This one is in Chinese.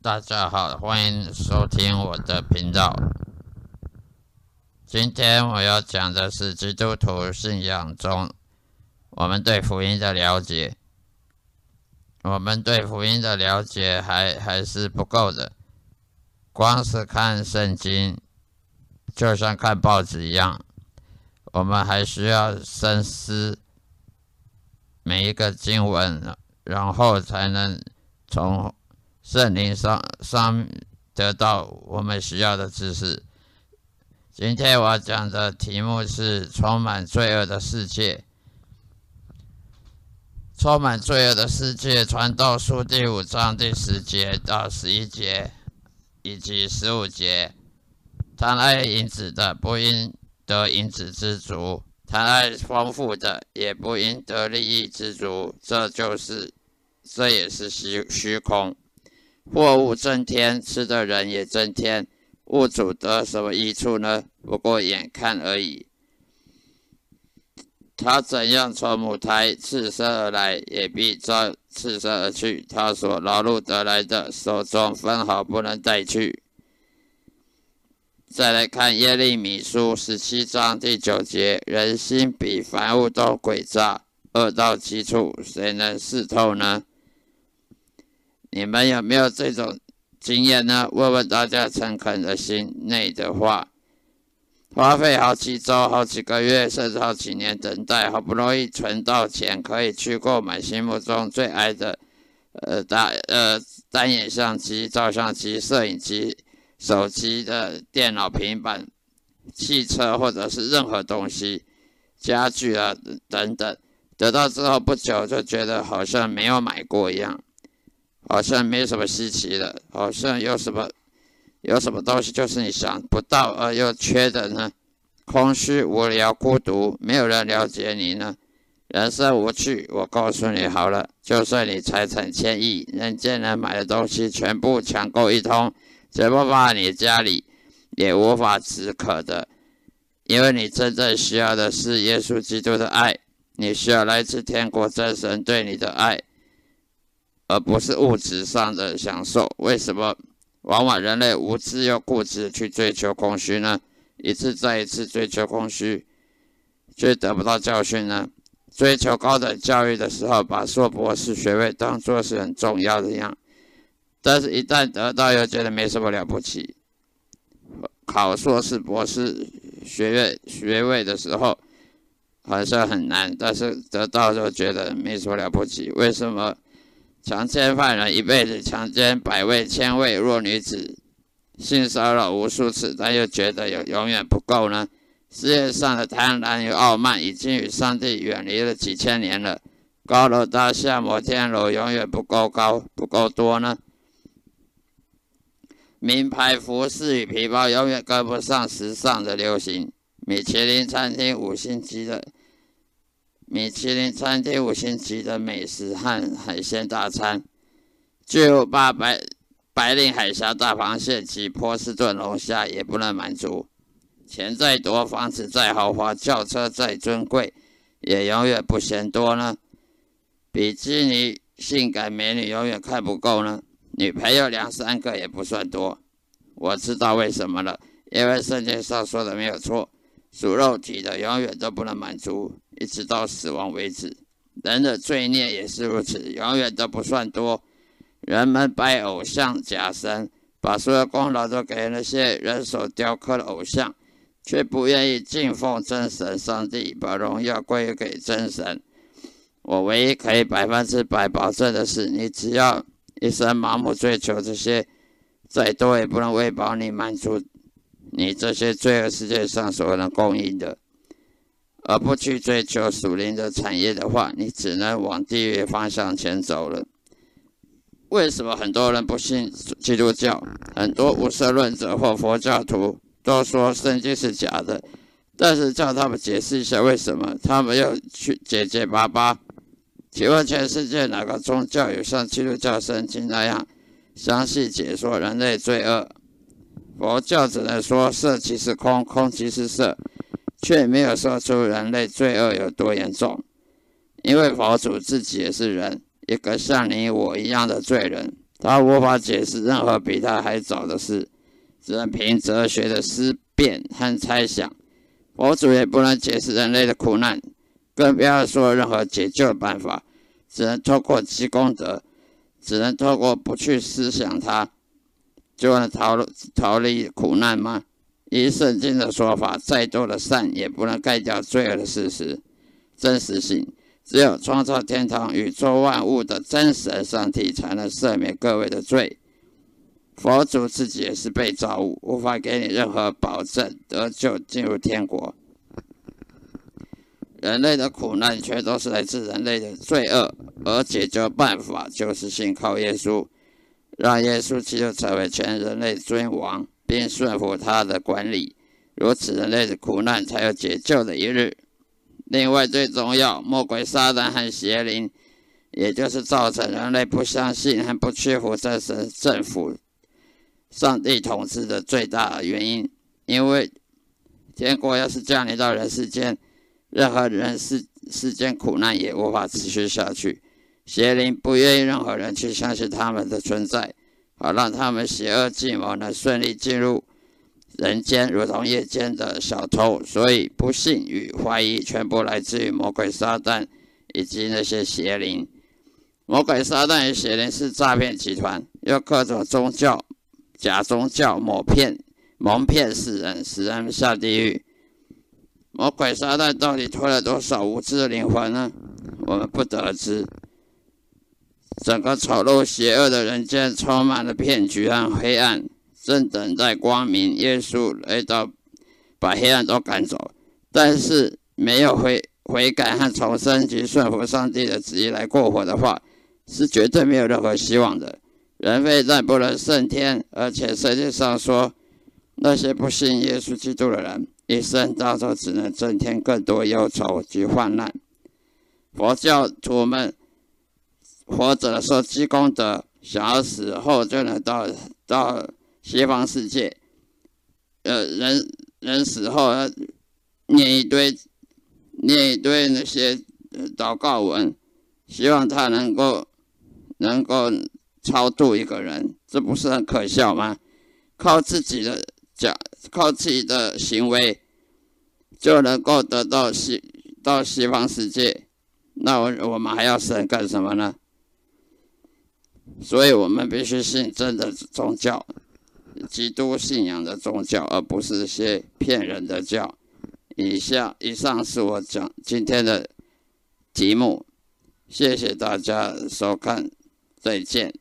大家好，欢迎收听我的频道。今天我要讲的是基督徒信仰中我们对福音的了解。我们对福音的了解还还是不够的，光是看圣经，就像看报纸一样，我们还需要深思每一个经文，然后才能从。圣灵上上得到我们需要的知识。今天我讲的题目是充满罪恶的世界。充满罪恶的世界，传道书第五章第十节到十一节，以及十五节。贪爱银子的，不应得银子之足；贪爱丰富的，也不应得利益之足。这就是，这也是虚虚空。货物增添，吃的人也增添，物主得什么益处呢？不过眼看而已。他怎样从母胎赤身而来，也必照赤身而去。他所劳碌得来的，手中分毫不能带去。再来看耶利米书十七章第九节：人心比凡物都诡诈，恶到极处，谁能识透呢？你们有没有这种经验呢？问问大家诚恳的心内的话，花费好几周、好几个月，甚至好几年等待，好不容易存到钱，可以去购买心目中最爱的，呃，大呃单眼相机、照相机、摄影机、手机的电脑、平板、汽车，或者是任何东西、家具啊等等，得到之后不久就觉得好像没有买过一样。好像没什么稀奇的，好像有什么有什么东西就是你想不到而又缺的呢？空虚、无聊、孤独，没有人了解你呢。人生无趣，我告诉你好了，就算你财产千亿，人间能买的东西全部抢购一通，怎么把你家里也无法止渴的，因为你真正需要的是耶稣基督的爱，你需要来自天国真神对你的爱。而不是物质上的享受。为什么往往人类无知又固执去追求空虚呢？一次再一次追求空虚，却得不到教训呢？追求高等教育的时候，把硕博士学位当作是很重要的样，但是一旦得到又觉得没什么了不起。考硕士、博士学位学位的时候，好像很难，但是得到就觉得没什么了不起。为什么？强奸犯人一辈子强奸百位、千位弱女子，性骚扰无数次，但又觉得有永远不够呢？世界上的贪婪与傲慢已经与上帝远离了几千年了。高楼大厦、摩天楼永远不够高、不够多呢？名牌服饰与皮包永远跟不上时尚的流行。米其林餐厅五星级的米其林餐厅五星级的美食和海鲜大餐，巨无霸白白令海峡大螃蟹及波士顿龙虾也不能满足。钱再多，房子再豪华，轿车再尊贵，也永远不嫌多呢。比基尼性感美女永远看不够呢。女朋友两三个也不算多。我知道为什么了，因为圣经上说的没有错。属肉体的永远都不能满足，一直到死亡为止。人的罪孽也是如此，永远都不算多。人们拜偶像、假神，把所有功劳都给那些人手雕刻的偶像，却不愿意敬奉真神上帝，把荣耀归给真神。我唯一可以百分之百保证的是，你只要一生盲目追求这些，再多也不能喂饱你满足。你这些罪恶世界上所能供应的，而不去追求属灵的产业的话，你只能往地狱方向前走了。为什么很多人不信基督教？很多无神论者或佛教徒都说圣经是假的，但是叫他们解释一下为什么，他们又去结结巴巴。请问全世界哪个宗教有像基督教圣经那样详细解说人类罪恶？佛教只能说色即是空，空即是色，却没有说出人类罪恶有多严重。因为佛祖自己也是人，一个像你我一样的罪人，他无法解释任何比他还早的事，只能凭哲学的思辨和猜想。佛祖也不能解释人类的苦难，更不要说任何解救的办法，只能透过积功德，只能透过不去思想它。就能逃逃离苦难吗？以圣经的说法，再多的善也不能盖掉罪恶的事实、真实性。只有创造天堂、宇宙万物的真神上帝，才能赦免各位的罪。佛祖自己也是被造物，无法给你任何保证得救进入天国。人类的苦难全都是来自人类的罪恶，而解决办法就是信靠耶稣。让耶稣基督成为全人类尊王，并顺服他的管理，如此人类的苦难才有解救的一日。另外，最重要，魔鬼撒旦和邪灵，也就是造成人类不相信和不屈服这神政府、上帝统治的最大原因。因为天国要是降临到人世间，任何人世世间苦难也无法持续下去。邪灵不愿意任何人去相信他们的存在，好让他们邪恶计谋能顺利进入人间，如同夜间的小偷。所以，不幸与怀疑全部来自于魔鬼撒旦以及那些邪灵。魔鬼撒旦与邪灵是诈骗集团，用各种宗教、假宗教蒙骗、蒙骗世人，使人们下地狱。魔鬼撒旦到底拖了多少无知的灵魂呢？我们不得而知。整个丑陋邪恶的人间充满了骗局和黑暗，正等待光明。耶稣来到，把黑暗都赶走，但是没有悔悔改和重生及顺服上帝的旨意来过活的话，是绝对没有任何希望的。人非但不能胜天，而且圣经上说，那些不信耶稣基督的人，一生到头只能增添更多忧愁及患难。佛教徒们。活着的时候积功德，想要死后就能到到西方世界。呃，人人死后要念一堆念一堆那些祷告文，希望他能够能够超度一个人，这不是很可笑吗？靠自己的假，靠自己的行为就能够得到西到西方世界，那我我们还要神干什么呢？所以我们必须信真的宗教，基督信仰的宗教，而不是些骗人的教。以下以上是我讲今天的题目，谢谢大家收看，再见。